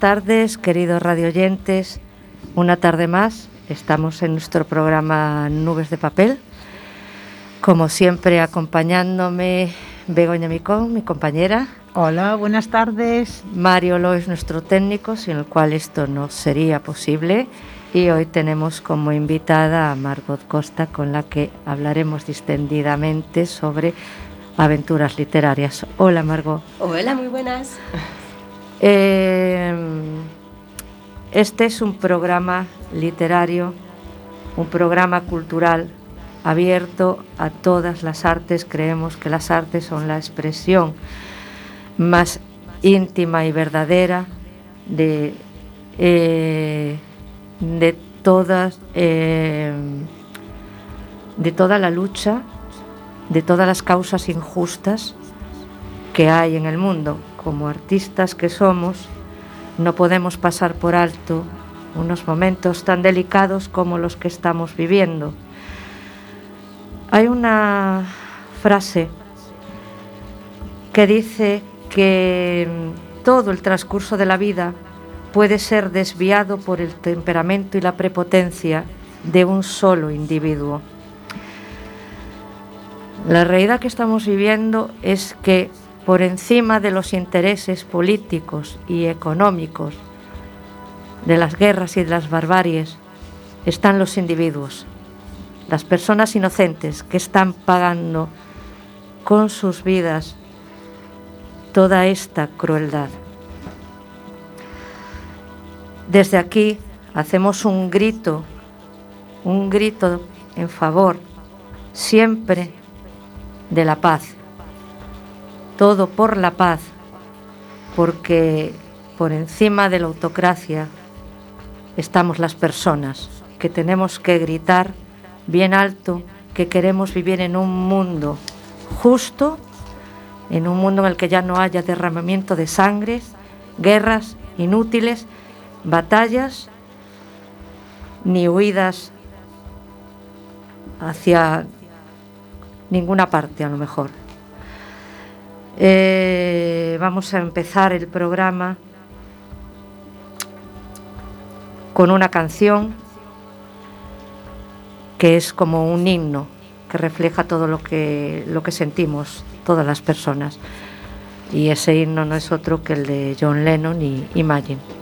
Buenas tardes, queridos radioyentes. Una tarde más, estamos en nuestro programa Nubes de Papel. Como siempre, acompañándome Begoña Micón, mi compañera. Hola, buenas tardes. Mario Lois, nuestro técnico, sin el cual esto no sería posible. Y hoy tenemos como invitada a Margot Costa, con la que hablaremos distendidamente sobre aventuras literarias. Hola, Margot. Hola, muy buenas. Eh, este es un programa literario, un programa cultural abierto a todas las artes. Creemos que las artes son la expresión más íntima y verdadera de, eh, de todas eh, de toda la lucha, de todas las causas injustas que hay en el mundo. Como artistas que somos, no podemos pasar por alto unos momentos tan delicados como los que estamos viviendo. Hay una frase que dice que todo el transcurso de la vida puede ser desviado por el temperamento y la prepotencia de un solo individuo. La realidad que estamos viviendo es que por encima de los intereses políticos y económicos, de las guerras y de las barbaries, están los individuos, las personas inocentes que están pagando con sus vidas toda esta crueldad. Desde aquí hacemos un grito, un grito en favor siempre de la paz todo por la paz, porque por encima de la autocracia estamos las personas que tenemos que gritar bien alto que queremos vivir en un mundo justo, en un mundo en el que ya no haya derramamiento de sangre, guerras inútiles, batallas, ni huidas hacia ninguna parte a lo mejor. Eh, vamos a empezar el programa con una canción que es como un himno que refleja todo lo que, lo que sentimos todas las personas. Y ese himno no es otro que el de John Lennon y Imagine.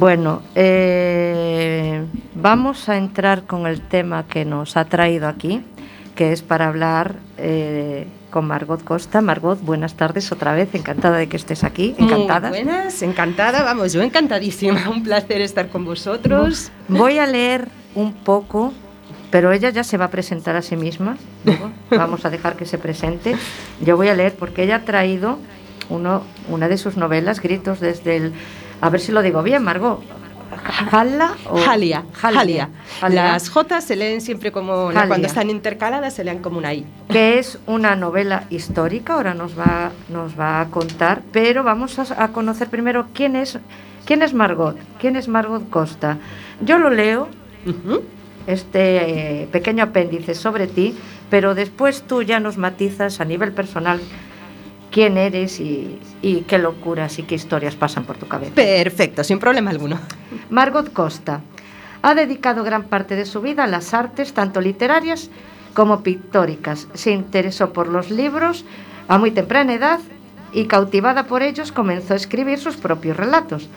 Bueno, eh, vamos a entrar con el tema que nos ha traído aquí, que es para hablar eh, con Margot Costa. Margot, buenas tardes otra vez, encantada de que estés aquí, encantada. buenas, encantada, vamos, yo encantadísima, un placer estar con vosotros. Voy a leer un poco, pero ella ya se va a presentar a sí misma, vamos a dejar que se presente. Yo voy a leer porque ella ha traído uno, una de sus novelas, Gritos desde el a ver si lo digo bien, Margot. ¿Jala o Jalia, Jalia. Las J se leen siempre como cuando están intercaladas se leen como una I. Que es una novela histórica, ahora nos va, nos va a contar, pero vamos a, conocer primero quién es, quién es Margot, quién es Margot Costa. Yo lo leo, este eh, pequeño apéndice sobre ti, pero después tú ya nos matizas a nivel personal quién eres y, qué locuras y qué historias pasan por tu cabeza. Perfecto, sin problema alguno. Margot Costa ha dedicado gran parte de su vida a las artes, tanto literarias como pictóricas. Se interesó por los libros a muy temprana edad y cautivada por ellos comenzó a escribir sus propios relatos.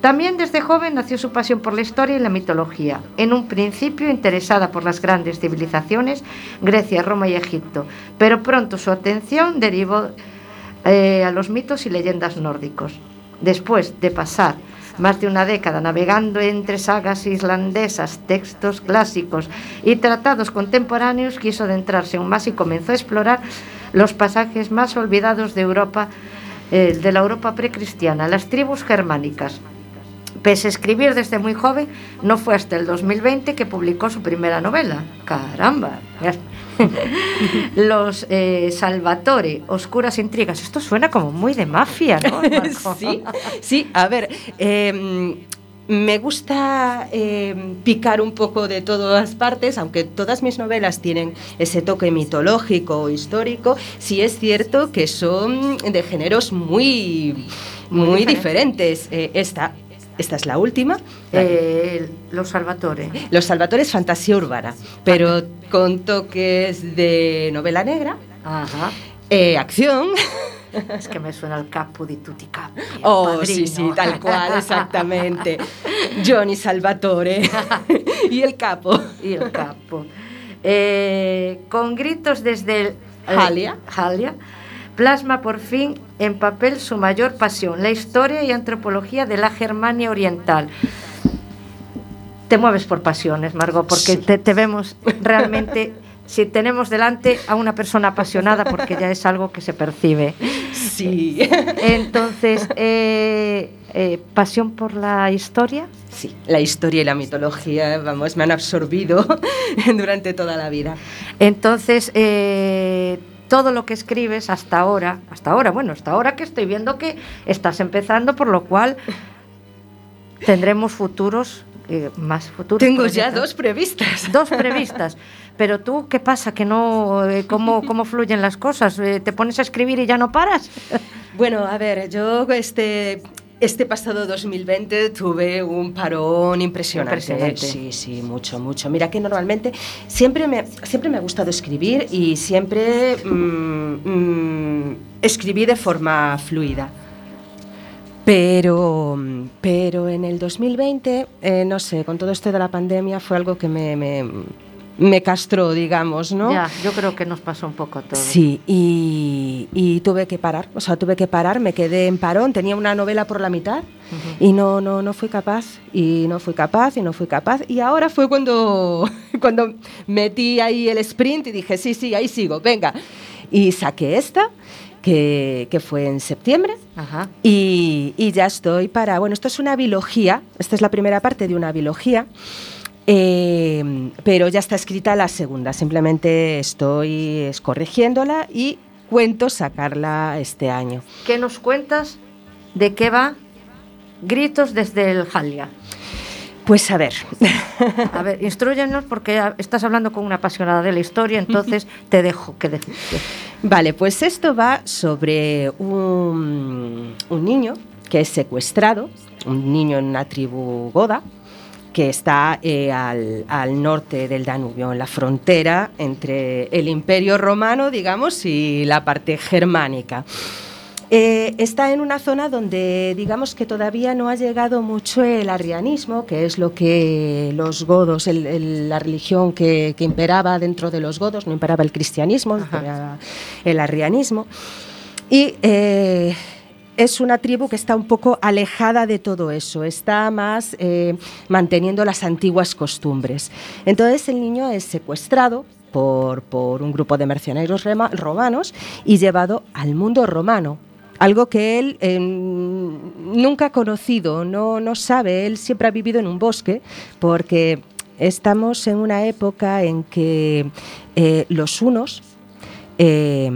También desde joven nació su pasión por la historia y la mitología, en un principio interesada por las grandes civilizaciones, Grecia, Roma y Egipto, pero pronto su atención derivó eh, a los mitos y leyendas nórdicos. Después de pasar más de una década navegando entre sagas islandesas, textos clásicos y tratados contemporáneos, quiso adentrarse aún más y comenzó a explorar los pasajes más olvidados de Europa, eh, de la Europa precristiana, las tribus germánicas. Pese a escribir desde muy joven, no fue hasta el 2020 que publicó su primera novela. Caramba, Los eh, Salvatore, Oscuras Intrigas. Esto suena como muy de mafia, ¿no? sí, sí, a ver. Em, me gusta em, picar un poco de todas partes, aunque todas mis novelas tienen ese toque mitológico o histórico, sí es cierto que son de géneros muy, muy, diferentes. Eh, esta esta es la última. Eh, los Salvatore. Los Salvatore es fantasía urbana, pero con toques de novela negra, Ajá. Eh, acción. Es que me suena el capo di tutti. Oh, sí, sí, tal cual, exactamente. Johnny Salvatore y el capo. Y el capo. Eh, con gritos desde el... Jalia. Jalia plasma por fin en papel su mayor pasión, la historia y antropología de la Germania Oriental. Te mueves por pasiones, Margot, porque te, vemos realmente si tenemos delante a una persona apasionada, porque ya es algo que se percibe. Sí. Entonces, eh, eh, ¿pasión por la historia? Sí, la historia y la mitología, vamos, me han absorbido durante toda la vida. Entonces, eh, todo lo que escribes hasta ahora, hasta ahora, bueno, hasta ahora que estoy viendo que estás empezando, por lo cual tendremos futuros, eh, más. Tengo ya dos previstas. Dos previstas. Pero tú, ¿qué pasa? ¿Que no, eh, cómo, ¿Cómo fluyen las cosas? Eh, ¿Te pones a escribir y ya no paras? Bueno, a ver, yo este, este pasado 2020 tuve un parón impresionante. Sí, sí, mucho, mucho. Mira que normalmente siempre me, siempre me ha gustado escribir y siempre mm, mm, escribí de forma fluida. Pero, pero en el 2020, eh, no sé, con todo esto de la pandemia fue algo que me me castró, digamos, ¿no? Ya, yo creo que nos pasó un poco todo. Sí, y, tuve que parar, o sea, tuve que parar, me quedé en parón, tenía una novela por la mitad y no, no, no fui capaz, y no fui capaz, y no fui capaz, y ahora fue cuando, cuando metí ahí el sprint y dije, sí, sí, ahí sigo, venga, y saqué esta que, que fue en septiembre. Ajá. Y, y ya estoy para, bueno, esto es una biología, esta es la primera parte de una biología. eh, pero ya está escrita la segunda, simplemente estoy es, corrigiéndola y cuento sacarla este año. ¿Qué nos cuentas? ¿De qué va? Gritos desde el Jalia. Pues a ver, A ver, instruyenos porque estás hablando con una apasionada de la historia, entonces te dejo que de- Vale, pues esto va sobre un, un niño que es secuestrado, un niño en una tribu goda, que está eh, al, al norte del Danubio, en la frontera entre el Imperio Romano, digamos, y la parte germánica. Eh, está en una zona donde digamos que todavía no ha llegado mucho el arrianismo, que es lo que los godos, el- el- la religión que, que imperaba dentro de los godos, no imperaba el cristianismo, imperaba el arrianismo. Y eh, es una tribu que está un poco alejada de todo eso, está más eh, manteniendo las antiguas costumbres. Entonces el niño es secuestrado por, por un grupo de mercenarios romanos y llevado al mundo romano. Algo que él eh, nunca ha conocido, no, no sabe, él siempre ha vivido en un bosque porque estamos en una época en que eh, los unos eh,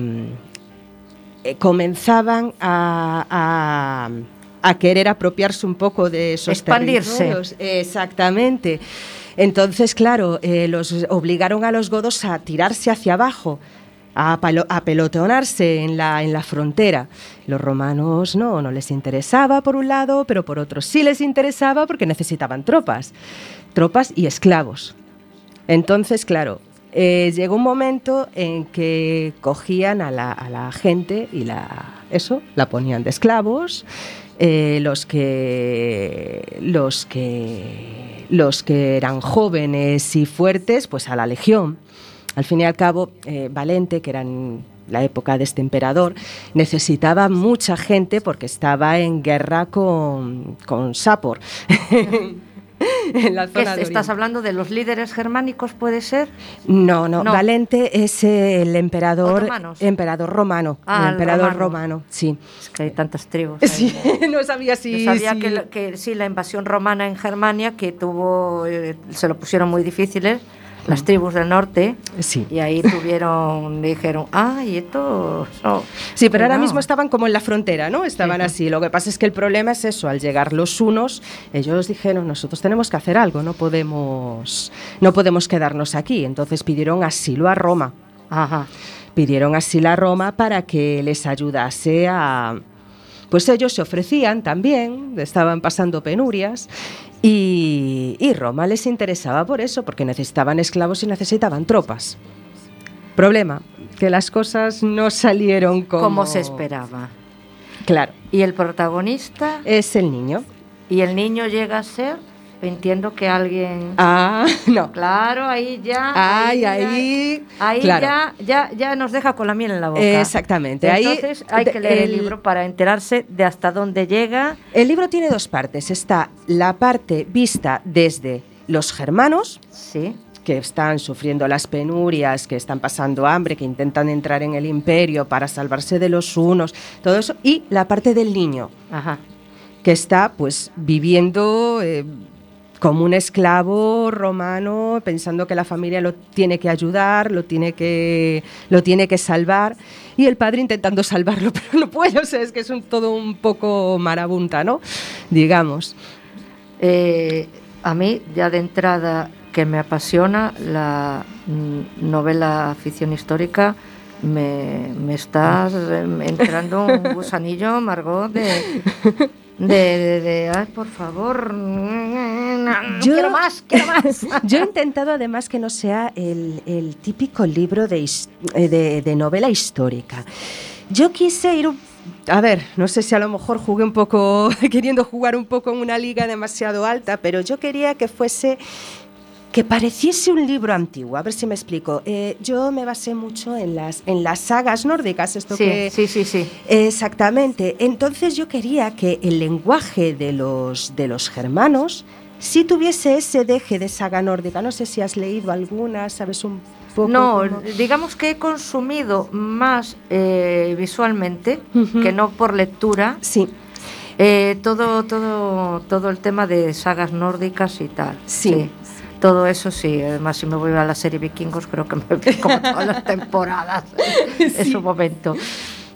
eh, comenzaban a, a- a querer apropiarse un poco de esos Expandirse. territorios. Exactamente. Entonces, claro, eh, los obligaron a los godos a tirarse hacia abajo, a, a pelotonarse en la, en la frontera. Los romanos no, no les interesaba por un lado, pero por otro sí les interesaba porque necesitaban tropas, tropas y esclavos. Entonces, claro, eh, llegó un momento en que cogían a la, a la gente y la, eso, la ponían de esclavos. eh, los que los que los que eran jóvenes y fuertes, pues a la legión. Al fin y al cabo, eh, Valente, que era en la época de este emperador, necesitaba mucha gente porque estaba en guerra con, con Sapor. en la ¿Qué zona es- de ¿Estás hablando de los líderes germánicos, puede ser? No, no, No. Valente es el emperador, emperador romano, Ah, el emperador romano. romano, sí. Es que hay tantas tribus. ahí. No sabía si... Yo sabía que, sí, la invasión romana en Germania, que tuvo, eh, se lo pusieron muy difíciles, las tribus del norte, Sí. y ahí tuvieron, dijeron, ah, y esto... no". Sí, pero ahora No. mismo estaban como en la frontera, ¿no? Estaban Sí. así. Lo que pasa es que el problema es eso, al llegar los unos, ellos dijeron, nosotros tenemos que hacer algo, no podemos, no podemos quedarnos aquí. Entonces pidieron asilo a Roma. Ajá. Pidieron asilo a Roma para que les ayudase a... Pues ellos se ofrecían también, estaban pasando penurias y, y Roma les interesaba por eso, porque necesitaban esclavos y necesitaban tropas. Problema, que las cosas no salieron como, Como se esperaba. Claro, Y el protagonista, es el niño. y el niño llega a ser, entiendo que alguien... Ah, no. Claro, ahí ya... Ay, ahí. Ahí claro. ya, ya, ya nos deja con la miel en la boca. Exactamente. Ahí, Entonces hay que leer el el- libro para enterarse de hasta dónde llega. El libro tiene dos partes. Está la parte vista desde los germanos, Sí. que están sufriendo las penurias, que están pasando hambre, que intentan entrar en el imperio para salvarse de los unos, todo eso, y la parte del niño, Ajá. que está pues viviendo eh, como un esclavo romano, pensando que la familia lo tiene que ayudar, lo tiene que, lo tiene que salvar, y el padre intentando salvarlo, pero no puede, o sea, es que es un, todo un poco marabunta, ¿no? Digamos. Eh, a mí, ya de entrada, que me apasiona la mm, novela ficción histórica, me, me estás em, entrando un gusanillo, Margot, de, de, de, de, ay, por favor, no, Yo- quiero más, quiero más. Yo he intentado además que no sea el, el típico libro de, eh, de- de novela histórica. Yo quise ir, un- a ver, no sé si a lo mejor jugué un poco, queriendo jugar un poco en una liga demasiado alta, pero yo quería que fuese, que pareciese un libro antiguo. A ver si me explico. Eh, yo me basé mucho en las, en las sagas nórdicas, esto Sí, que... sí, sí, sí. Exactamente. Entonces yo quería que el lenguaje de los, de los germanos sí tuviese ese deje de saga nórdica. No sé si has leído alguna, sabes un poco No, digamos que he consumido más eh, visualmente que no por lectura. Sí, Eh, todo, todo, todo el tema de sagas nórdicas y tal. Sí. Todo eso sí. Además, si me voy a la serie Vikingos, creo que me veo como todas las temporadas en su momento.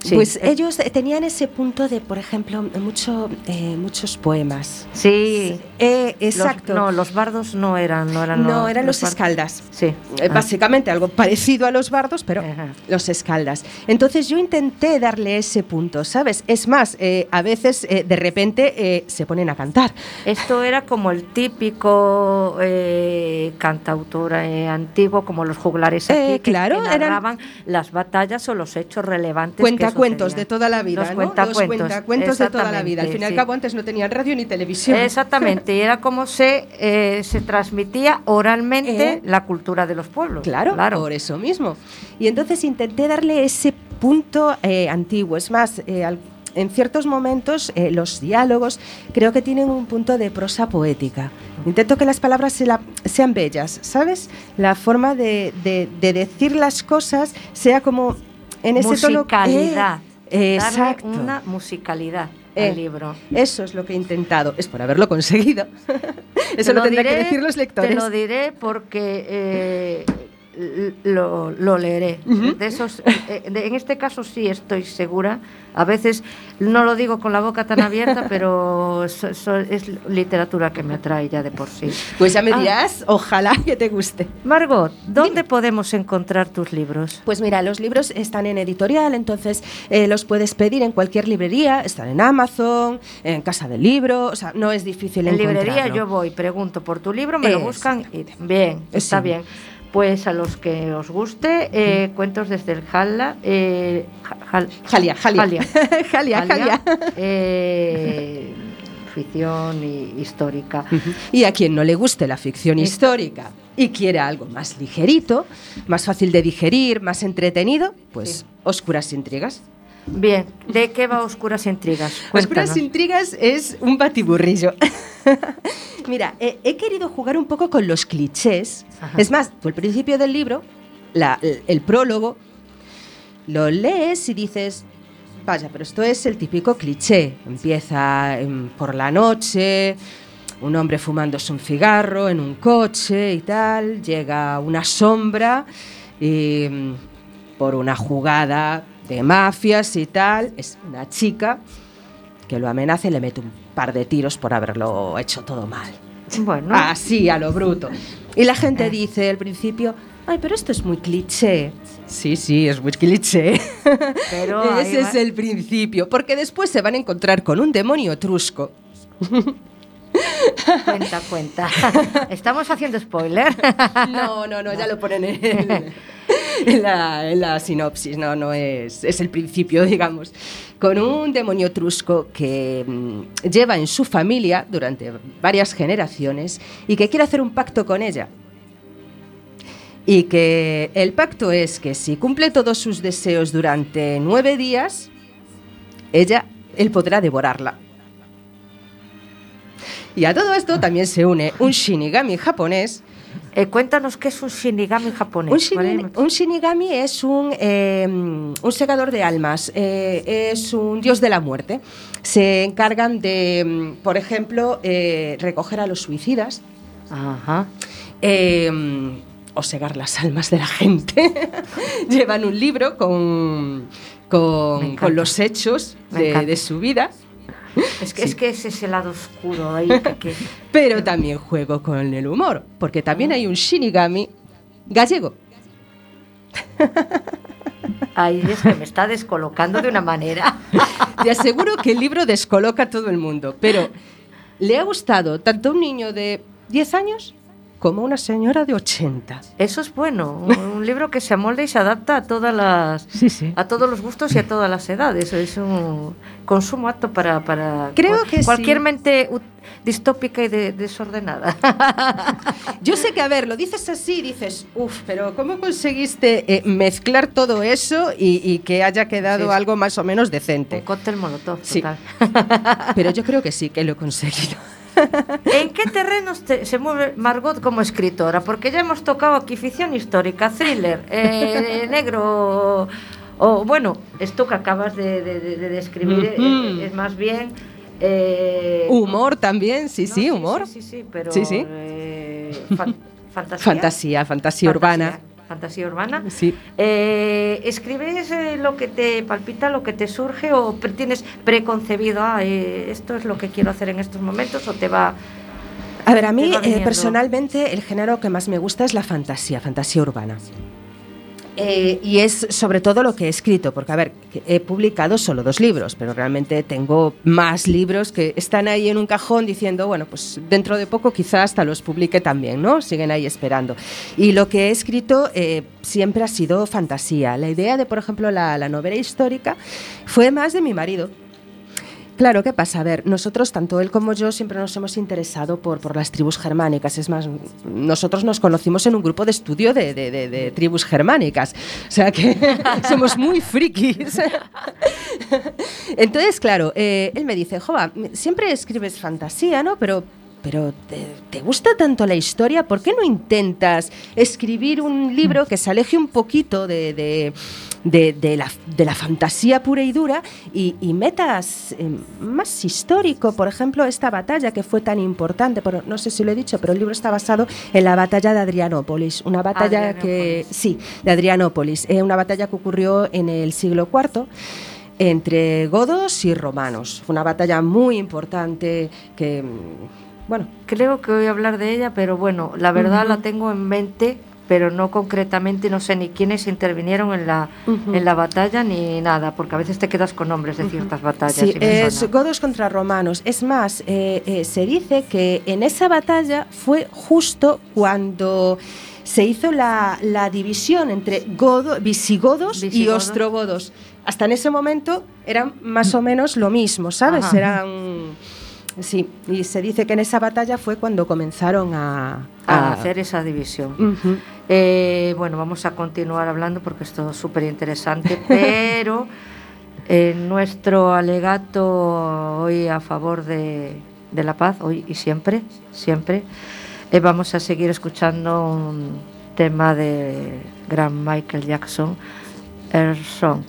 Sí. pues ellos tenían ese punto de, por ejemplo, mucho, eh, muchos poemas. Sí. Eh, Los- exacto. no, los bardos no eran. No, eran, no, eran los escaldas. Sí. Eh, Ah. Básicamente algo parecido a los bardos, pero Ajá. los escaldas. Entonces yo intenté darle ese punto, ¿sabes? Es más, eh, a veces de repente se ponen a cantar. Esto era como el típico cantautor antiguo, como los juglares aquí, que- claro, que, eran- narraban las batallas o los hechos relevantes. que Cuentacuentos de toda la vida, Los ¿no? cuentacuentos, Los cuentacuentos de toda la vida. Al fin y al cabo antes no tenían radio ni televisión. Exactamente, y era como se, eh, se transmitía oralmente Eh. la cultura de los pueblos. Claro, por eso mismo. Y entonces intenté darle ese punto eh, antiguo. Es más, al- en ciertos momentos eh, los diálogos creo que tienen un punto de prosa poética. Intento que las palabras se la- sean bellas, ¿sabes? La forma de, de- de decir las cosas sea como en ese tono... musicalidad. Eh, darle exacto. una musicalidad Eh, al libro. Eso es lo que he intentado. Es por haberlo conseguido. Eso lo tendrán que decir los lectores. Te lo diré porque eh, lo, lo leeré. De esos, eh, en este caso sí estoy segura. A veces no lo digo con la boca tan abierta, pero so- so- es literatura que me atrae ya de por sí. Pues ya me Ah. dirás, ojalá que te guste. Margot, ¿dónde Dime. podemos encontrar tus libros? Pues mira, los libros están en editorial, entonces eh, los puedes pedir en cualquier librería, están en Amazon, en Casa del Libro, o sea, no es difícil En librería encontrarlo. yo voy, pregunto por tu libro, me lo buscan y bien, está Sí. bien. Pues a los que os guste, eh, cuentos desde el Jala, eh, Ja- Jal- Jalia, Jalia. Jalia. Jalia, Jalia. eh, ficción y histórica. Y a quien no le guste la ficción histórica y quiere algo más ligerito, más fácil de digerir, más entretenido, pues Sí. Oscuras Intrigas. Bien, ¿de qué va Oscuras Intrigas? Oscuras. Intrigas es un batiburrillo. Mira, eh, he querido jugar un poco con los clichés. Ajá. Es más, tú al principio del libro, la- el, el prólogo, lo lees y dices, vaya, pero esto es el típico cliché. Empieza em, por la noche, un hombre fumándose un cigarro en un coche y tal, llega una sombra y em, por una jugada de mafias y tal, es una chica que lo amenaza y le mete un par de tiros por haberlo hecho todo mal. Bueno, Así, a lo bruto. Y la gente Eh. dice al principio, ay, pero esto es muy cliché. Sí, sí, es muy cliché. pero Ese es el principio, porque después se van a encontrar con un demonio etrusco. cuenta, cuenta. Estamos haciendo spoiler. No, no, no, ya lo ponen en, el- en la, en la sinopsis, no, no es, es el principio, digamos. Con un demonio etrusco que mm, lleva en su familia durante varias generaciones y que quiere hacer un pacto con ella. Y que el pacto es que si cumple todos sus deseos durante nueve días, ella, él podrá devorarla. Y a todo esto también se une un shinigami japonés Eh, cuéntanos qué es un shinigami japonés. un, shinigami es un, eh, un segador de almas, eh, es un dios de la muerte. Se encargan de, mm, por ejemplo, eh, recoger a los suicidas Ajá. eh, o segar las almas de la gente. Llevan un libro con, con, los hechos de, de su vida, Es que, Sí. es que es ese lado oscuro ahí que, que- pero también juego con el humor, porque también hay un shinigami gallego. Ahí es que me está descolocando de una manera. Te aseguro que el libro descoloca a todo el mundo, pero le ha gustado tanto a un niño de 10 años como una señora de 80. Eso es bueno, un, un libro que se amolda y se adapta a todas las Sí, sí. a todos los gustos y a todas las edades. Es un consumo apto para, para Creo cual- que cualquier sí. mente distópica y de- desordenada. Yo sé que, a ver, lo dices así dices, uff, pero ¿cómo conseguiste eh, mezclar todo eso y, y que haya quedado algo más o menos un decente? cóctel molotov, Sí. total. Pero yo creo que sí que lo he conseguido. ¿En qué terrenos se mueve Margot como escritora? Porque ya hemos tocado aquí ficción histórica, thriller, eh, negro, o bueno, esto que acabas de, describir eh, es más bien... Eh, humor también, sí, sí, humor. Sí, sí, pero... Sí, sí. fantasía. Fantasía, fantasía urbana fantasía urbana. Sí. Eh, ¿Escribes eh, lo que te palpita, lo que te surge o tienes preconcebido, ah, eh, esto es lo que quiero hacer en estos momentos o te va... A ver, a mí personalmente el género que más me gusta es la fantasía, fantasía urbana. Eh, y es sobre todo lo que he escrito, porque a ver, he publicado solo dos libros, pero realmente tengo más libros que están ahí en un cajón diciendo, bueno, pues dentro de poco quizás hasta los publique también, ¿no? Siguen ahí esperando. Y lo que he escrito eh, siempre ha sido fantasía. La idea de, por ejemplo, la novela histórica fue más de mi marido Claro, ¿qué pasa? A ver, nosotros, tanto él como yo, siempre nos hemos interesado por, por las tribus germánicas. Es más, nosotros nos conocimos en un grupo de estudio de, de, tribus germánicas. O sea que somos muy frikis. Entonces, claro, eh, él me dice, Jova, siempre escribes fantasía, ¿no? Pero pero te, gusta tanto la historia, ¿por qué no intentas escribir un libro que se aleje un poquito de, de, la, fantasía pura y dura y, metas eh, más histórico? Por ejemplo, esta batalla que fue tan importante, pero no sé si lo he dicho, pero el libro está basado en la batalla de Adrianópolis, una batalla que, sí, de Adrianópolis, eh, una batalla que ocurrió en el siglo IV entre godos y romanos. Fue una batalla muy importante que bueno, creo que voy a hablar de ella, pero bueno, la verdad la tengo en mente, pero no concretamente, no sé ni quiénes intervinieron en la, en la batalla ni nada, porque a veces te quedas con nombres de ciertas batallas. Sí, es godos contra romanos. Es más, eh, eh, se dice que en esa batalla fue justo cuando se hizo la, división entre godo, visigodos, y ostrogodos. Hasta en ese momento eran más o menos lo mismo, ¿sabes? Eran Sí, y se dice que en esa batalla fue cuando comenzaron a, hacer esa división. Eh, bueno, vamos a continuar hablando porque esto es súper interesante, pero en nuestro alegato hoy a favor de, la paz, hoy y siempre, siempre, eh, vamos a seguir escuchando un tema de gran Michael Jackson, Air Song.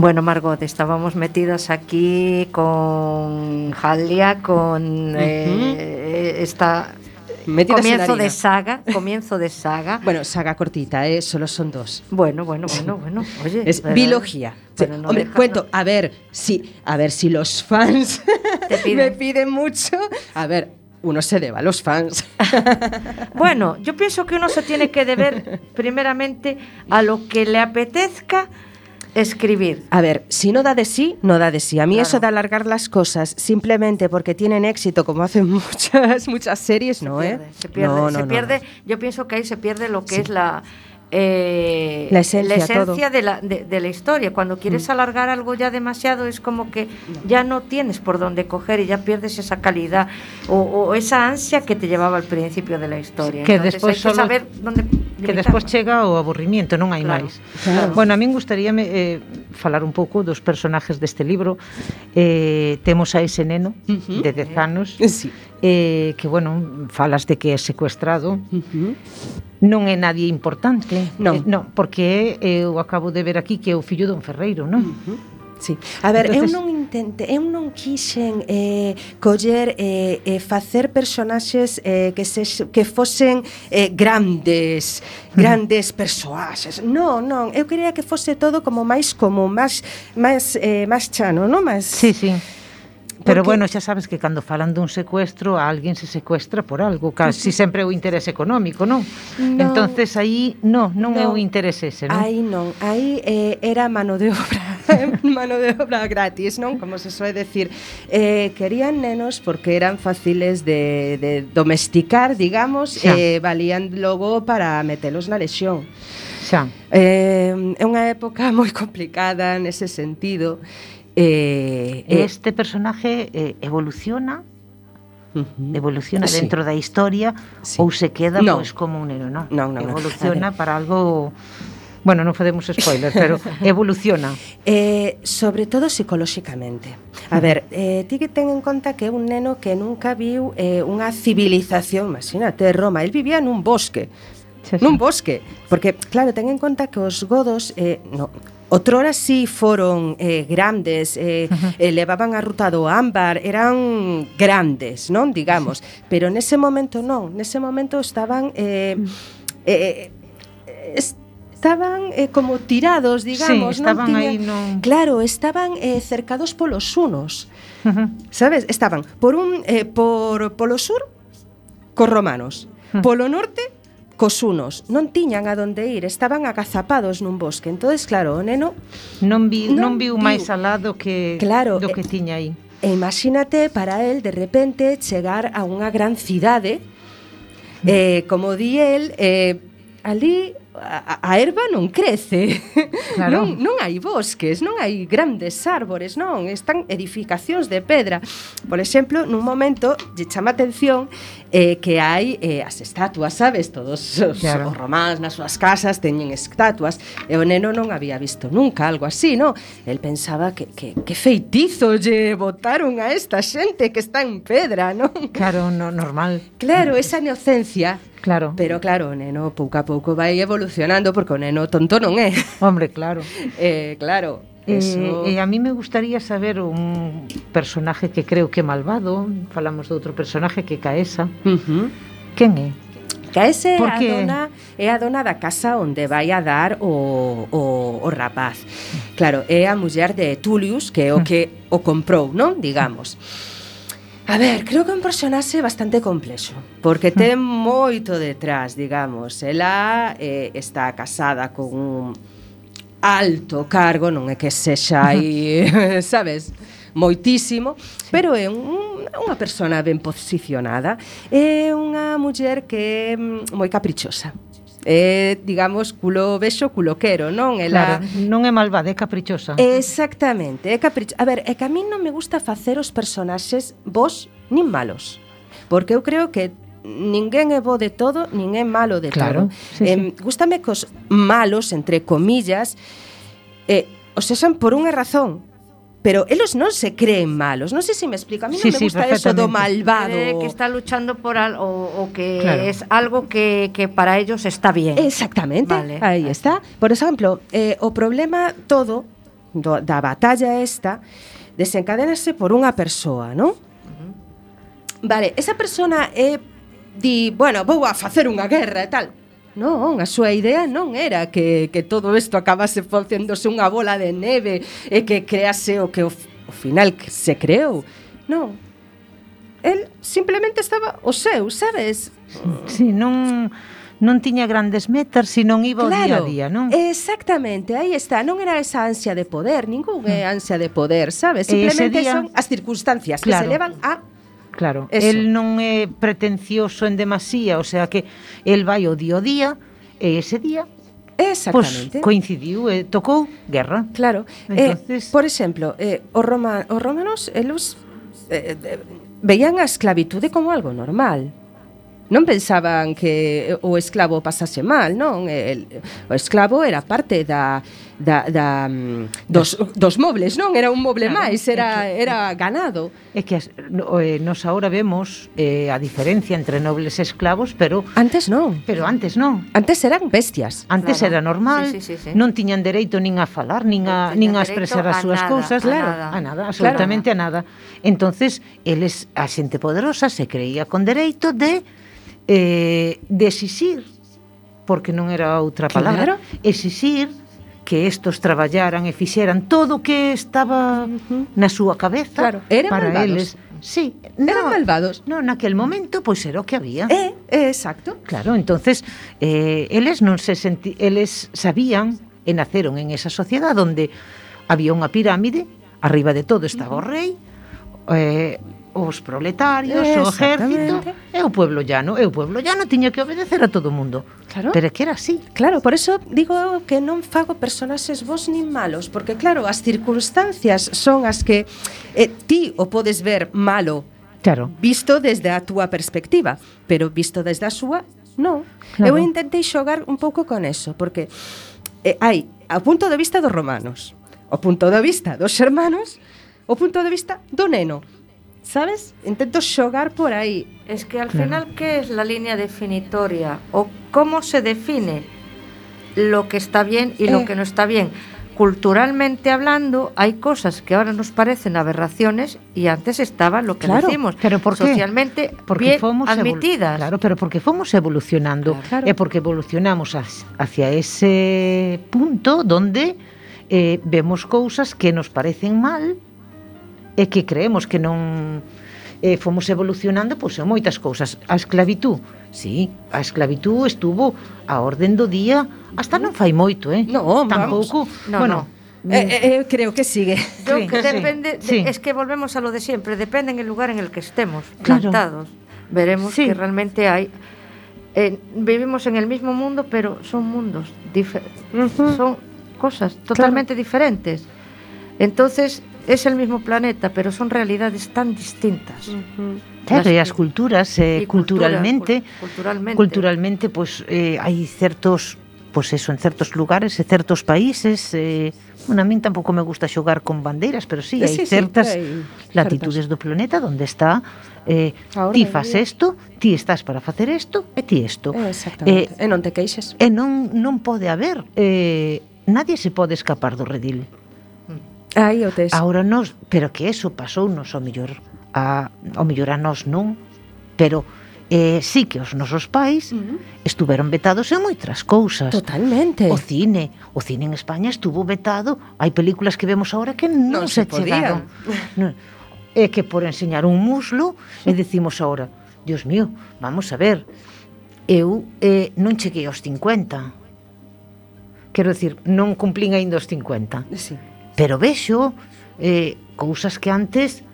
Bueno, Margot, estábamos metidas aquí con Jalia, con eh, eh, esta comienzo de saga, comienzo de saga. bueno, saga cortita, ¿eh? solo son dos. Bueno, bueno, bueno, bueno. Oye, es biología. Hombre, cuento, a ver si, a ver si los fans me piden mucho. A ver, uno se debe a los fans. bueno, yo pienso que uno se tiene que deber primeramente a lo que le apetezca escribir. A ver, si no da de sí, no da de sí. A mí Claro. eso de alargar las cosas simplemente porque tienen éxito, como hacen muchas muchas series, no, se ¿eh? pierde, se pierde, No, se no, no, pierde. no. Yo pienso que ahí se pierde lo que es la eh, la esencia, la esencia de, la, de, de, la, historia. Cuando quieres mm. alargar algo ya demasiado es como que ya no tienes por dónde coger y ya pierdes esa calidad o, o esa ansia que te llevaba al principio de la historia. Que Entonces, despois hay que saber dónde que despois chega o aburrimiento, non hai claro, máis. Claro. Bueno, a min gustaríame eh, falar un pouco dos personajes deste libro. Eh, temos a ese neno uh -huh. de 10 anos. Sí. Eh, que bueno, falas de que é secuestrado. Uh -huh non é nadie importante. Non. Eh, non porque eu acabo de ver aquí que é o fillo dun ferreiro, non? Uh -huh. Sí. A ver, Entonces... eu non intente, eu non quixen eh, coller eh, e eh, eh, facer personaxes eh, que se, que fosen eh, grandes, mm. grandes persoaxes. Non, non, eu quería que fose todo como máis como máis máis eh, máis chano, non? Máis Sí, sí. Pero porque... bueno, xa sabes que cando falan dun secuestro, a alguén se secuestra por algo, casi sempre é o interés económico, non? No, Entonces aí no, non no, é o interés ese, non? Aí non, aí eh, era mano de obra, mano de obra gratis, non? Como se soe decir, eh, querían nenos porque eran fáciles de, de domesticar, digamos, xa. eh, valían logo para metelos na lesión. Xa. Eh, é unha época moi complicada nese sentido Eh, eh, este personaje eh, evoluciona evoluciona sí. dentro da historia sí. ou se queda no. pois como un héroe, non? No, no, evoluciona no. para algo Bueno, non podemos spoiler, pero evoluciona. Eh, sobre todo psicolóxicamente. A ver, eh, ti que ten en conta que é un neno que nunca viu eh, unha civilización, imagínate, Roma, el vivía nun bosque, sí, sí. nun bosque, porque claro, ten en conta que os godos eh no, Otrora sí foron eh, grandes, eh, uh -huh. eh, levaban a ruta do ámbar, eran grandes, non, digamos, pero nese momento non, nese momento estaban eh, eh, eh estaban eh, como tirados, digamos, sí, estaban non tiña... aí non. Claro, estaban eh, cercados polos unos. Uh -huh. Sabes? Estaban por un eh, por polo sur cos romanos, uh -huh. polo norte cos unos non tiñan a donde ir, estaban agazapados nun bosque. Entonces, claro, o neno non viu, non, non viu, viu máis alá do que claro, do que eh, tiña aí. E imagínate para el de repente chegar a unha gran cidade mm. eh, como di el eh, ali a, a erva non crece. Claro. Non, non hai bosques, non hai grandes árbores, non, están edificacións de pedra. Por exemplo, nun momento lle chama atención eh, que hai eh, as estatuas, sabes? Todos os, claro. os románs nas súas casas teñen estatuas e o neno non había visto nunca algo así, no? El pensaba que, que, que feitizo lle botaron a esta xente que está en pedra, non? Claro, no, normal. Claro, esa inocencia Claro. Pero claro, o neno pouco a pouco vai evolucionando porque o neno tonto non é. Hombre, claro. eh, claro, Eso... E, e a mí me gustaría saber un personaje que creo que é malvado, falamos de outro personaje que Caesa. Uh -huh. Quen é? Caese é a dona, é a dona da casa onde vai a dar o, o, o rapaz. Claro, é a muller de Tullius, que é o mm. que o comprou, non? Digamos. A ver, creo que é un personaxe bastante complexo, porque mm. ten moito detrás, digamos. Ela eh, está casada con un alto cargo, non é que sexa aí, sabes, moitísimo, pero é un, unha persona ben posicionada, é unha muller que é moi caprichosa. É, digamos, culo vexo, culo quero, non? Ela... Claro, non é malvada, é caprichosa. Exactamente, é capricho. A ver, é que a mí non me gusta facer os personaxes vos nin malos, porque eu creo que ninguén é bo de todo, nin é malo de claro, todo. Sí, eh, sí. Gústame cos malos, entre comillas, eh, os usan por unha razón, pero ellos non se creen malos. Non sei se me explico. A mí sí, non me gusta sí, eso do malvado. Eh, que está luchando por algo o, o que claro. es algo que, que para ellos está bien. Exactamente. Vale. Aí está. Por exemplo, eh, o problema todo do, da batalla esta desencadénase por unha persoa, non? Uh -huh. Vale, esa persona é eh, di, bueno, vou a facer unha guerra e tal. Non, a súa idea non era que, que todo isto acabase facéndose unha bola de neve e que crease o que o, o final que se creou. Non, el simplemente estaba o seu, sabes? Si, sí, non non tiña grandes metas, senón iba claro, o día a día, non? Exactamente, aí está, non era esa ansia de poder, ningún é mm. ansia de poder, sabes? Simplemente día, son as circunstancias claro, que se levan a Claro, Eso. el non é pretencioso en demasía, o sea que el vai o día o día, e ese día Exactamente. Coincidiu, eh, tocou guerra. Claro. Eh, Entonces... Eh, por exemplo, eh, os, Roma, os romanos, eles eh, eh, veían a esclavitude como algo normal non pensaban que eh, o esclavo pasase mal, non? Eh, el, o esclavo era parte da da, da mm, dos, dos mobles, non? Era un moble claro, máis, era é que, era ganado. É que as, no, eh, nos agora vemos eh, a diferencia entre nobles e esclavos, pero antes non. Pero antes non. Antes eran bestias. Antes claro. era normal, sí, sí, sí, sí. non tiñan dereito nin a falar, nin a nin a expresar as súas cousas, claro, a nada, absolutamente claro. a nada. Entonces, eles a xente poderosa se creía con dereito de eh, desixir, porque non era outra palabra, claro. exixir que estos traballaran e fixeran todo o que estaba na súa cabeza claro. Eran para malvados. eles. Sí, no, eran malvados. No, naquel momento pois era o que había. É, eh, eh, exacto. Claro, entonces eh, eles non se senti eles sabían e naceron en esa sociedade onde había unha pirámide, arriba de todo estaba uh -huh. o rei, eh, os proletarios, o exército e o pueblo llano. E o pueblo llano tiña que obedecer a todo o mundo. Claro. Pero é que era así. Claro, por eso digo que non fago personaxes vos nin malos, porque claro, as circunstancias son as que eh, ti o podes ver malo Claro. Visto desde a túa perspectiva, pero visto desde a súa, non. Claro. Eu intentei xogar un pouco con eso, porque eh, hai o punto de vista dos romanos, o punto de vista dos hermanos, o punto de vista do neno. Sabes? Intento xogar por aí. Es que al Claro. final, ¿qué es la línea definitoria? ¿O cómo se define lo que está bien y Eh. lo que no está bien? Culturalmente hablando, hay cosas que ahora nos parecen aberraciones y antes estaba lo que Claro, decimos, pero ¿por qué? socialmente Porque bien fomos admitidas. Claro, pero porque fomos evolucionando. Claro. E porque evolucionamos hacia, ese punto donde eh, vemos cousas que nos parecen mal e que creemos que non eh, fomos evolucionando pois, en moitas cousas. A esclavitú, sí, a esclavitú estuvo a orden do día hasta non fai moito, eh? No, Tampouco, no, bueno, no. Eh, mm. eh, creo que sigue. Yo, sí, que depende, sí. De, es que volvemos a lo de siempre, depende en el lugar en el que estemos claro. plantados. Veremos sí. que realmente hay eh, vivimos en el mismo mundo, pero son mundos diferentes. Uh -huh. Son cosas totalmente claro. diferentes. Entonces, es el mismo planeta, pero son realidades tan distintas. Uh -huh. Claro, las, y las culturas, eh, y culturalmente, cultura, culturalmente, culturalmente, pues eh, hay ciertos, pues eso, en ciertos lugares, en ciertos países. Eh, bueno, a mí tampouco me gusta xogar con bandeiras, pero sí, hai sí, certas sí, hay latitudes certas. do planeta onde está eh, ti faz isto, ti estás para facer isto e ti isto. Eh, e non te queixes. E non, non pode haber, eh, nadie se pode escapar do redil. Aí o tes. Agora nos, pero que eso pasou nos ao mellor a, ao mellor a nos non, pero eh, sí que os nosos pais uh -huh. estuveron vetados en moitas cousas. Totalmente. O cine, o cine en España estuvo vetado. Hai películas que vemos ahora que non, non se, se chegaron. Non. É que por enseñar un muslo, e decimos ahora, Dios mío, vamos a ver, eu eh, non cheguei aos 50. Quero decir, non cumplín aínda os 50. Sí pero vexo eh, cousas que antes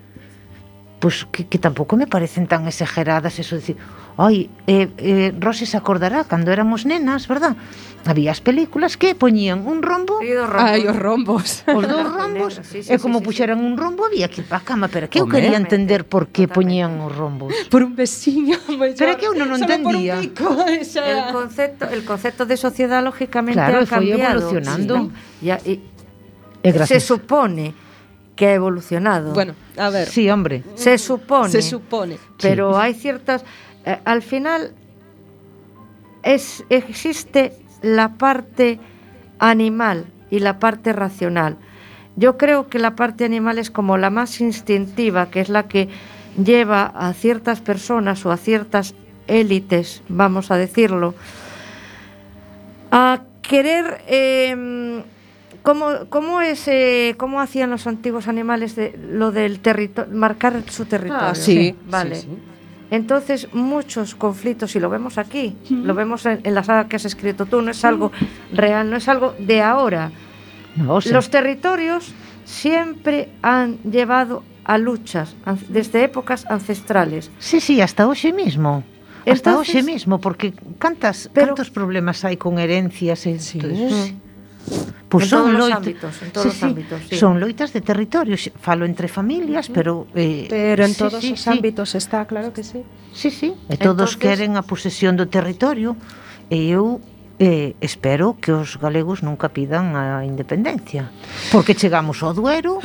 pois que, que tampouco me parecen tan exageradas eso de decir, ai, eh, eh, Rosy se acordará cando éramos nenas, verdad? Había as películas que poñían un rombo e os rombos. Ai, os rombos. Os dous rombos, sí, sí, e como sí, sí, puxeran sí. un rombo había que ir pa cama, pero que eu quería entender por que poñían os rombos. Por un veciño maior. Pero que eu non entendía. Pico, esa... El concepto, el concepto de sociedade lógicamente claro, ha cambiado. Claro, foi evolucionando. Sí, no. ya, y, se supone que ha evolucionado. Bueno, a ver. sí, hombre se supone. Se supone. pero hay ciertas eh, al final es existe la parte animal y la parte racional yo creo que la parte animal es como la más instintiva que es la que lleva a ciertas personas o a ciertas élites vamos a decirlo a querer eh, ¿Cómo, cómo es eh, cómo hacían los antiguos animales de, lo del territorio marcar su territorio? Ah, sí. vale. sí, sí. Entonces, muchos conflictos, y lo vemos aquí, lo vemos en, en la saga que has escrito tú, no es algo real, no es algo de ahora. No, se- Los territorios siempre han llevado a luchas an- desde épocas ancestrales. Sí, sí, hasta hoxe mismo. Hasta Entonces- hoxe mismo, porque cantas, Pero- cantos problemas hai con herencias e Sí. eso? Pois en son todos loita... ámbitos, en todos sí, os ámbitos, sí. Son loitas de territorios, falo entre familias, pero eh, pero en sí, todos sí, os sí. ámbitos está, claro que sí. Sí, sí, e todos Entonces... queren a posesión do territorio e eu eh, espero que os galegos nunca pidan a independencia, porque chegamos ao Duero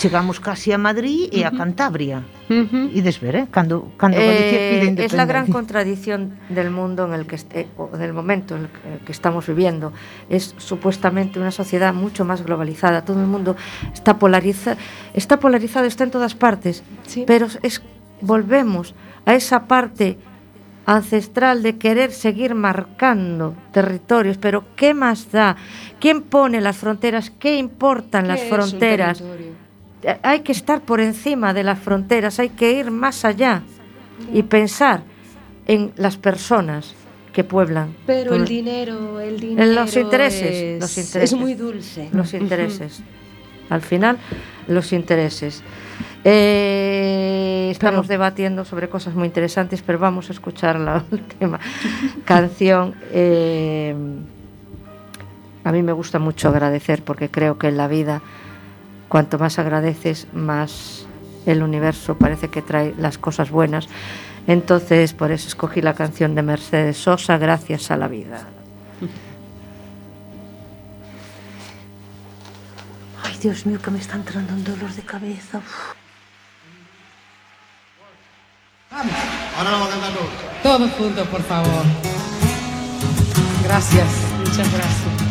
chegamos casi a Madrid e a Cantabria e desver, eh? cando, cando Galicia pide Eh, independencia es la gran contradicción del mundo en el que est- o del momento en el que- estamos viviendo. Es supuestamente una sociedad mucho más globalizada. Todo el mundo está polariza, está polarizado, está en todas partes. Sí. Pero es volvemos a esa parte ancestral de querer seguir marcando territorios, pero ¿qué más da? ¿Quién pone las fronteras? ¿Qué importan las ¿Qué es un fronteras? Hay que estar por encima de las fronteras, hay que ir más allá y pensar en las personas que pueblan Pero el dinero, el dinero los intereses, es, los intereses. es muy dulce. los intereses. Al final, los intereses. Eh, estamos debatiendo sobre cosas muy interesantes, pero vamos a escuchar la última canción. Eh, a mí me gusta mucho agradecer porque creo que en la vida, cuanto más agradeces, más el universo parece que trae las cosas buenas. Entonces, por eso escogí la canción de Mercedes Sosa, Gracias a la vida. Ay, Dios mío, que me está entrando un dolor de cabeza Uf. Ahora vamos a cantar todos. Todos juntos, por favor. Gracias, muchas gracias.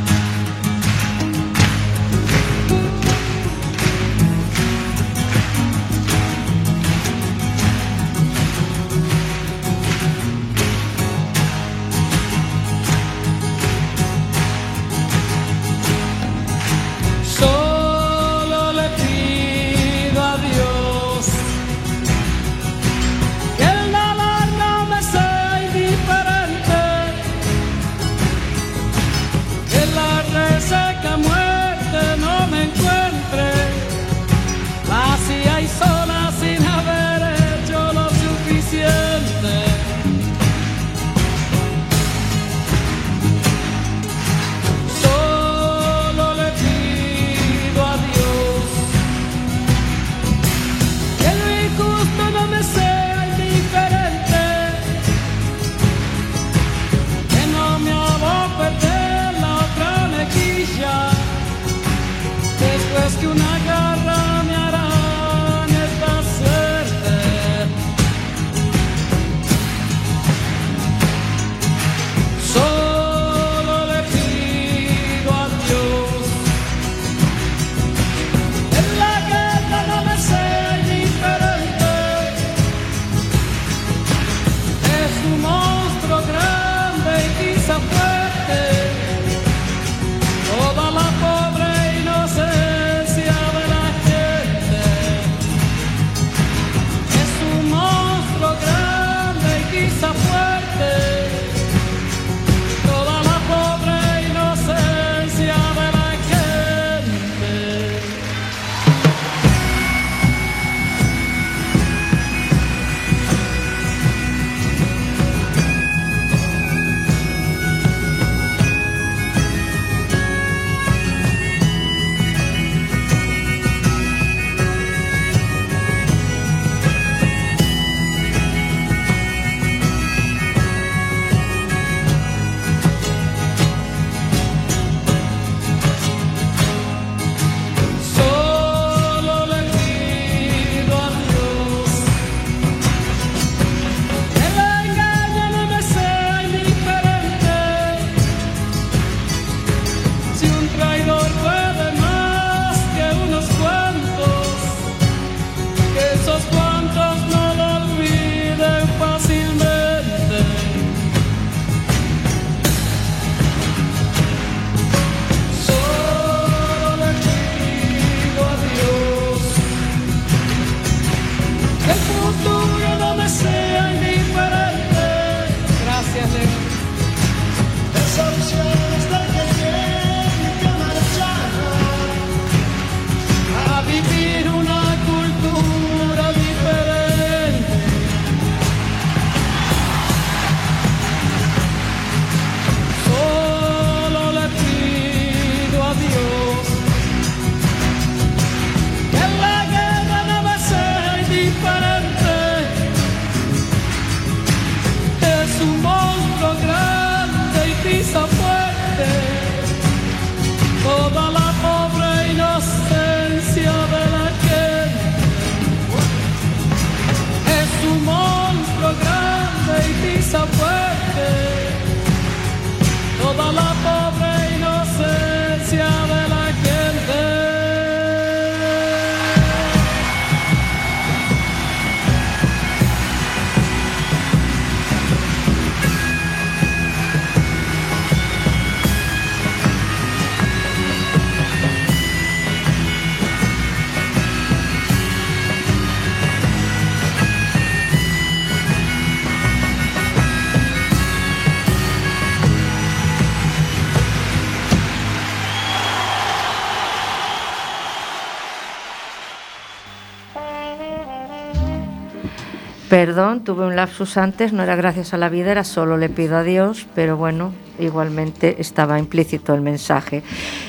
Perdón, tuve un lapsus antes, no era gracias a la vida, era solo le pido a Dios, pero bueno, igualmente estaba implícito el mensaje.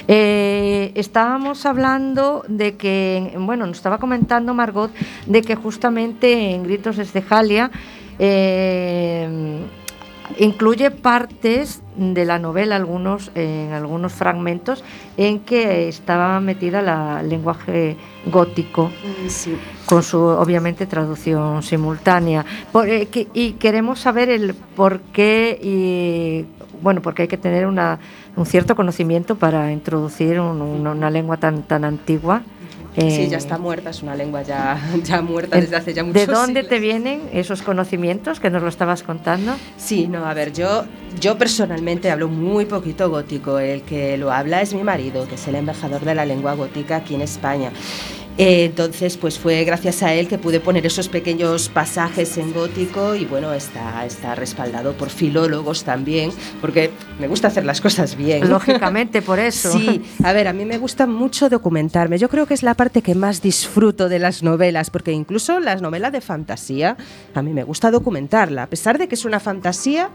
Eh, estábamos hablando de que, bueno, nos estaba comentando Margot de que justamente en Gritos desde Jalia eh, incluye partes de la novela, algunos, en algunos fragmentos, en que estaba metida la lenguaje gótico Sí. con su obviamente traducción simultánea Por- eh, que- y queremos saber el por qué y bueno porque hay que tener una, un cierto conocimiento para introducir un- una, una lengua tan tan antigua Sí, eh, ya está muerta, es una lengua ya, ya muerta en- desde hace ya muchos ¿De dónde siglos. te vienen esos conocimientos que nos lo estabas contando? Sí, no, a ver, yo, yo personalmente hablo muy poquito gótico. El que lo habla es mi marido, que es el embajador de la lengua gótica aquí en España. Eh, entonces, pues fue gracias a él que pude poner esos pequeños pasajes en gótico y bueno, está, está respaldado por filólogos también, porque me gusta hacer las cosas bien. Lógicamente, por eso. Sí, a ver, a mí me gusta mucho documentarme. Yo creo que es la parte que más disfruto de las novelas, porque incluso las novelas de fantasía, a mí me gusta documentarla. A pesar de que es una fantasía,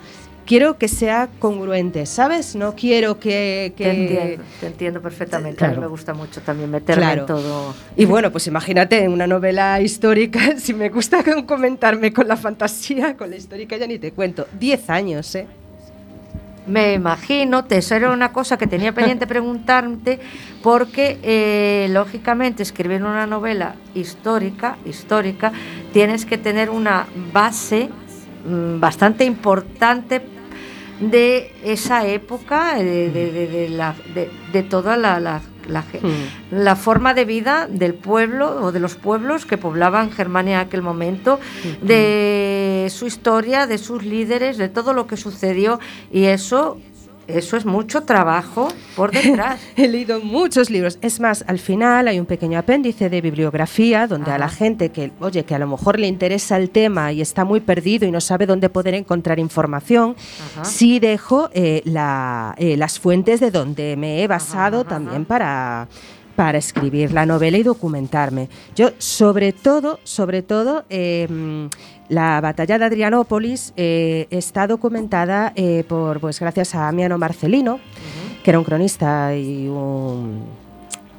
quiero que sea congruente, ¿sabes? No quiero que... que- Te entiendo, te entiendo perfectamente. A mí Claro. me gusta mucho también meterme Claro. en todo. Y bueno, pues imagínate, en una novela histórica, si me gusta comentarme con la fantasía, con la histórica ya ni te cuento. Diez años, ¿eh? Me imagino, te- eso era una cosa que tenía pendiente preguntarte, porque eh, lógicamente escribir una novela histórica, histórica, tienes que tener una base mm, bastante importante de esa época, de, de- de- de la- de- de toda la, la- la Hmm. la forma de vida del pueblo o de los pueblos que poblaban Germania en aquel momento, de su historia, de sus líderes, de todo lo que sucedió y eso eso es mucho trabajo por detrás. He leído muchos libros. Es más, al final hay un pequeño apéndice de bibliografía donde a la gente que, oye, que a lo mejor le interesa el tema y está muy perdido y no sabe dónde poder encontrar información, Ajá. sí dejo eh, la- eh, las fuentes de donde me he basado ajá, también para para escribir la novela y documentarme. Yo, sobre todo, sobre todo, eh, mm, la batalla de Adrianópolis eh, está documentada eh, por, pues, gracias a Miano Marcelino, que era un cronista y un,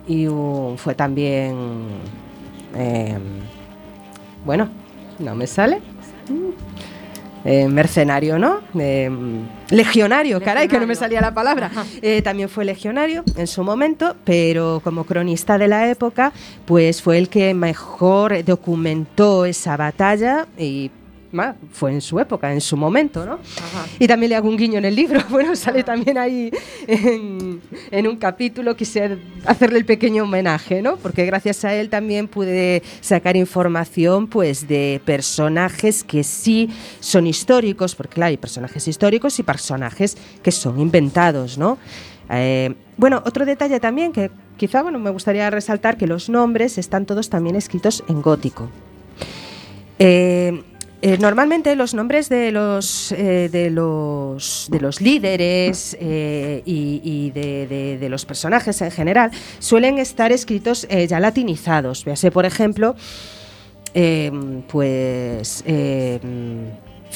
y un- fue también, eh, bueno, no me sale. Mm. Eh, mercenario, ¿no? Eh, legionario, caray, que no me salía la palabra. Eh, también fue legionario en su momento, pero como cronista de la época, pues fue el que mejor documentó esa batalla y fue en su época, en su momento, ¿no? Ajá. Y también le hago un guiño en el libro. Bueno, sale también ahí en, en un capítulo, quise hacerle el pequeño homenaje, ¿no? Porque gracias a él también pude sacar información, pues, de personajes que sí son históricos, porque claro, hay personajes históricos y personajes que son inventados, ¿no? Eh, bueno, otro detalle también que quizá, bueno, me gustaría resaltar que los nombres están todos también escritos en gótico. Eh, eh, normalmente los nombres de los, eh, de los, de los líderes eh, y, y de, de- de los personajes en general suelen estar escritos ya latinizados. Véase, por ejemplo, pues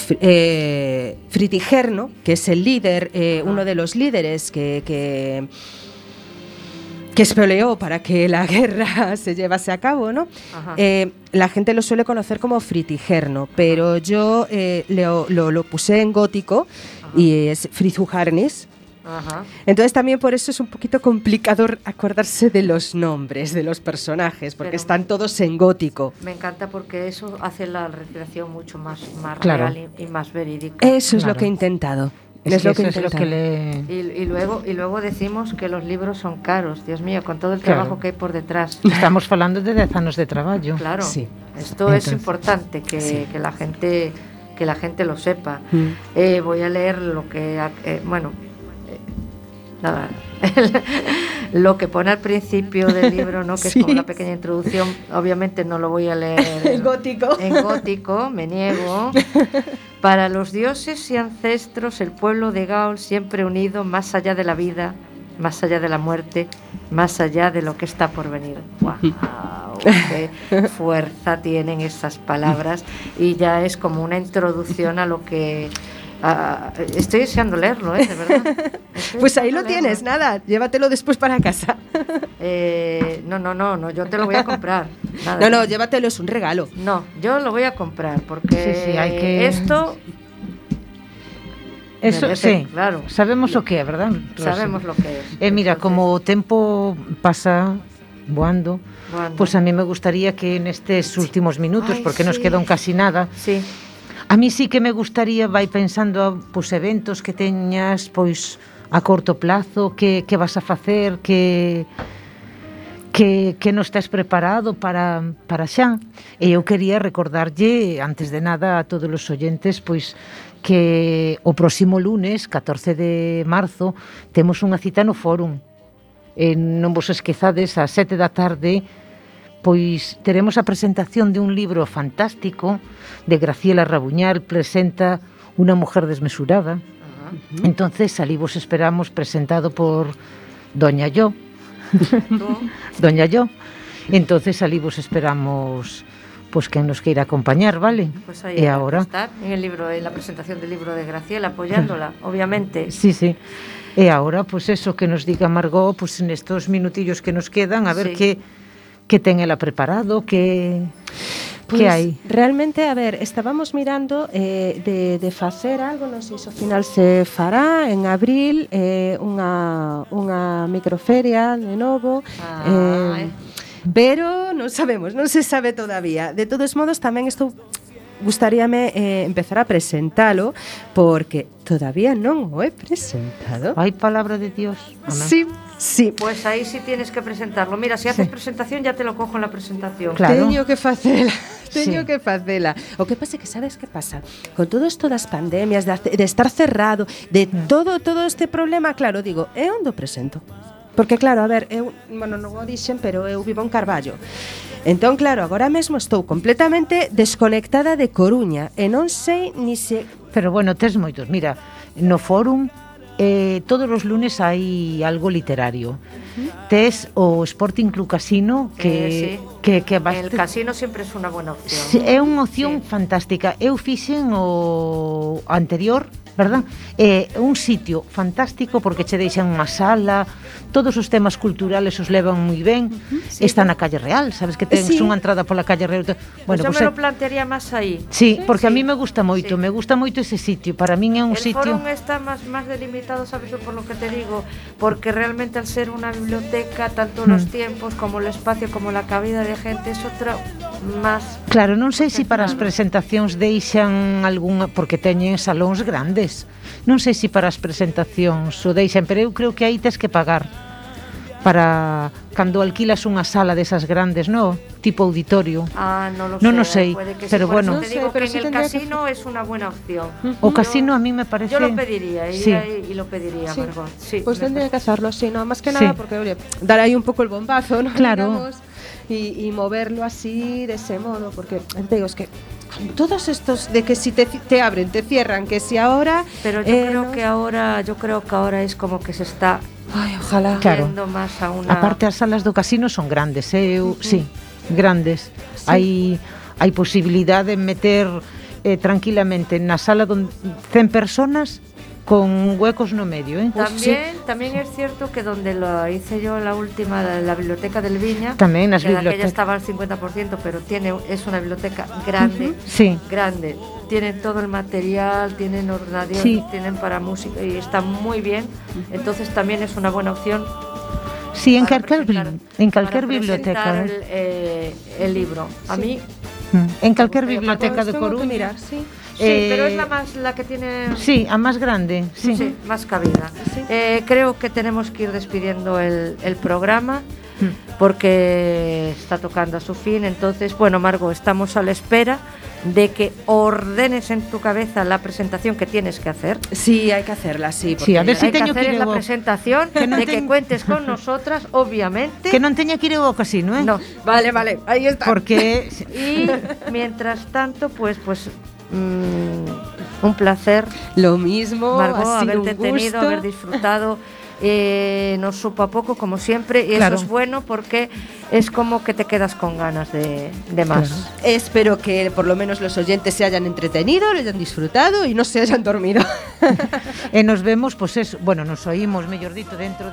Fr- Fritigerno, que es el líder, uno de los líderes que, que, que para que la guerra se llevase a cabo, ¿no? Ajá. Eh, la gente lo suele conocer como Fritigerno, pero yo eh, lo, lo- lo puse en gótico y es Frizuharnis. Ajá. Entonces también por eso es un poquito complicado acordarse de los nombres de los personajes, porque Pero- están todos en gótico. Me encanta porque eso hace la recreación mucho más, más Claro. real y, y más verídica. Eso es lo Claro. que he intentado. Es, Es, que lo que eso es lo que le... Y, y luego, y luego decimos que los libros son caros, Dios mío, con todo el Claro. trabajo que hay por detrás. Estamos falando de 10 anos de traballo. Claro, Sí. esto es Entonces, importante que, sí. que la gente que la gente lo sepa. Mm. Eh, voy a leer lo que, eh, bueno, eh, nada, lo que pone al principio del libro, ¿no? Que Sí. es como una pequeña introducción. Obviamente no lo voy a leer En gótico. en gótico, me niego. Para los dioses y ancestros, el pueblo de Gaul siempre unido más allá de la vida, más allá de la muerte, más allá de lo que está por venir. ¡Wow! qué fuerza tienen esas palabras y ya es como una introducción a lo que... a- estoy deseando leerlo, ¿eh? De verdad. Estoy Pues ahí lo tienes, nada, llévatelo después para casa. Eh, no, no, no, no, yo te lo voy a comprar. Nada. No, no, llévatelo, es un regalo. No, yo lo voy a comprar porque Sí, sí, hay que- esto Eso, merece, sí, claro. sabemos o que é, verdad? sabemos lo que es. E mira, Entonces, como o tempo pasa voando, Pois a mí me gustaría que nestes últimos minutos, porque nos quedan casi nada, Sí, A mí sí que me gustaría, vai pensando, pois, eventos que teñas, pois, a corto plazo, que, que vas a facer, que que, que non estás preparado para, para xa. E eu quería recordarlle, antes de nada, a todos os oyentes, pois que o próximo lunes, 14 de marzo, temos unha cita no fórum. E non vos esquezades, a 7 da tarde, pois teremos a presentación de un libro fantástico de Graciela Rabuñal, presenta Una mujer desmesurada. Uh -huh. Entonces, ali vos esperamos presentado por Doña Yo. Doña Yo. Entonces, ali vos esperamos pois pues, que nos queira acompañar, vale? Pues ahí e agora estar en el libro, en la presentación del libro de Graciela apoyándola, obviamente. Sí, sí. E agora, pois pues eso que nos diga Margot, pois nestos minutillos que nos quedan, a ver sí. que que ten ela preparado, que pues, que hai? Realmente, a ver, estábamos mirando eh, de, de facer algo, non sei se ao final se fará en abril, eh, unha, unha microferia de novo. Ah, eh, eh. Pero non sabemos, non se sabe todavía. De todos modos, tamén estou gustaríame eh, empezar a presentalo porque todavía non o he presentado. Hai palabra de Dios. Ana. Sí, Sí. Pois pues aí si sí tienes que presentarlo. Mira, se si haces sí. presentación ya te lo cojo en la presentación. Claro. Teño que facela. Teño sí. que facela. O que pasa é que sabes que pasa? Con todo isto das pandemias, de, de estar cerrado, de todo todo este problema, claro, digo, eh, é onde presento. Porque claro, a ver, eu, bueno, non o dixen, pero eu vivo en Carballo. Entón, claro, agora mesmo estou completamente desconectada de Coruña e non sei ni se... Pero bueno, tes moitos, mira, no fórum eh, todos os lunes hai algo literario. Tes o Sporting Club Casino que... eh, sí. Que, que bast... El casino sempre é unha buena opción. É unha opción sí. fantástica. Eu fixen o anterior verdad? É eh, un sitio fantástico porque che deixan unha sala, todos os temas culturales os levan moi ben. Uh -huh, sí. Está na calle Real, sabes que tens sí. unha entrada pola calle Real. Pois bueno, pues, pues eu me lo plantearía máis aí. Sí, sí porque sí. a mí me gusta moito, sí. me gusta moito ese sitio. Para min é un el sitio El está máis máis delimitado, sabes por lo que te digo, porque realmente al ser unha biblioteca, tanto mm. tempos tiempos como el espacio como la cabida de gente es outra máis Claro, non sei se si para as presentacións deixan algunha porque teñen salóns grandes Pois, non sei se para as presentacións o deixan, pero eu creo que aí tes que pagar para cando alquilas unha sala desas grandes, no? Tipo auditorio. Ah, no lo no, sé. No sei, Puede que pero sí. bueno. No te digo pero que sí en el casino que... es una buena opción. Uh -huh. O casino a mí me parece... Yo lo pediría, sí. y lo pediría, sí. Margot. Sí, pues tendría que hacerlo sí, no, más que nada, porque, oye, dar ahí un poco el bombazo, ¿no? Claro. Digamos, y, y moverlo así, de ese modo, porque, te digo, es que todos estos de que si te, te abren, te cierran, que si ahora... Pero yo eh, creo no- que ahora, yo creo que ahora es como que se está Ay, ojalá. Claro. más a una... Aparte as salas do casino son grandes, eh? eu, sí, grandes. Hai hai posibilidade de meter eh, tranquilamente na sala don 100 personas con huecos no medio, eh? También, también es cierto que donde lo hice yo la última, la, la biblioteca del Viña, Tamén nas que aquella estaba al 50%, pero tiene es una biblioteca grande, Sí. grande. Tienen todo el material, tienen ordenadores, Sí. tienen para música y está muy bien. Entonces también es una buena opción. Sí, en bibli- en presentar biblioteca. El, eh. eh, el libro. A mí, Mm, En gustaría- biblioteca de Coruña. mirar, sí. Sí, Eh, pero es la más la que tiene Sí, a máis grande, sí. Sí, más cabida. Eh, creo que tenemos que ir despidiendo el, el programa Mm. porque está tocando a su fin. Entonces, bueno, Margo, estamos a la espera de que ordenes en tu cabeza la presentación que tienes que hacer. Sí, hay que hacerla, sí. Sí, a ver si Hay que teño que hacer la presentación Que non de que cuentes con nosotras, obviamente. Que non teña que ir eu ao casino, eh? No. Vale, vale, ahí está. Porque Y mientras tanto, pues, pues mm, un placer Lo mismo, Margot, haberte tenido, haber disfrutado eh, nos supo a poco como siempre y Claro. eso es bueno porque es como que te quedas con ganas de, de más. Claro. Espero que por lo menos los oyentes se hayan entretenido, lo hayan disfrutado y no se hayan dormido. E nos vemos, pois eso, bueno, nos oímos, dito, dentro de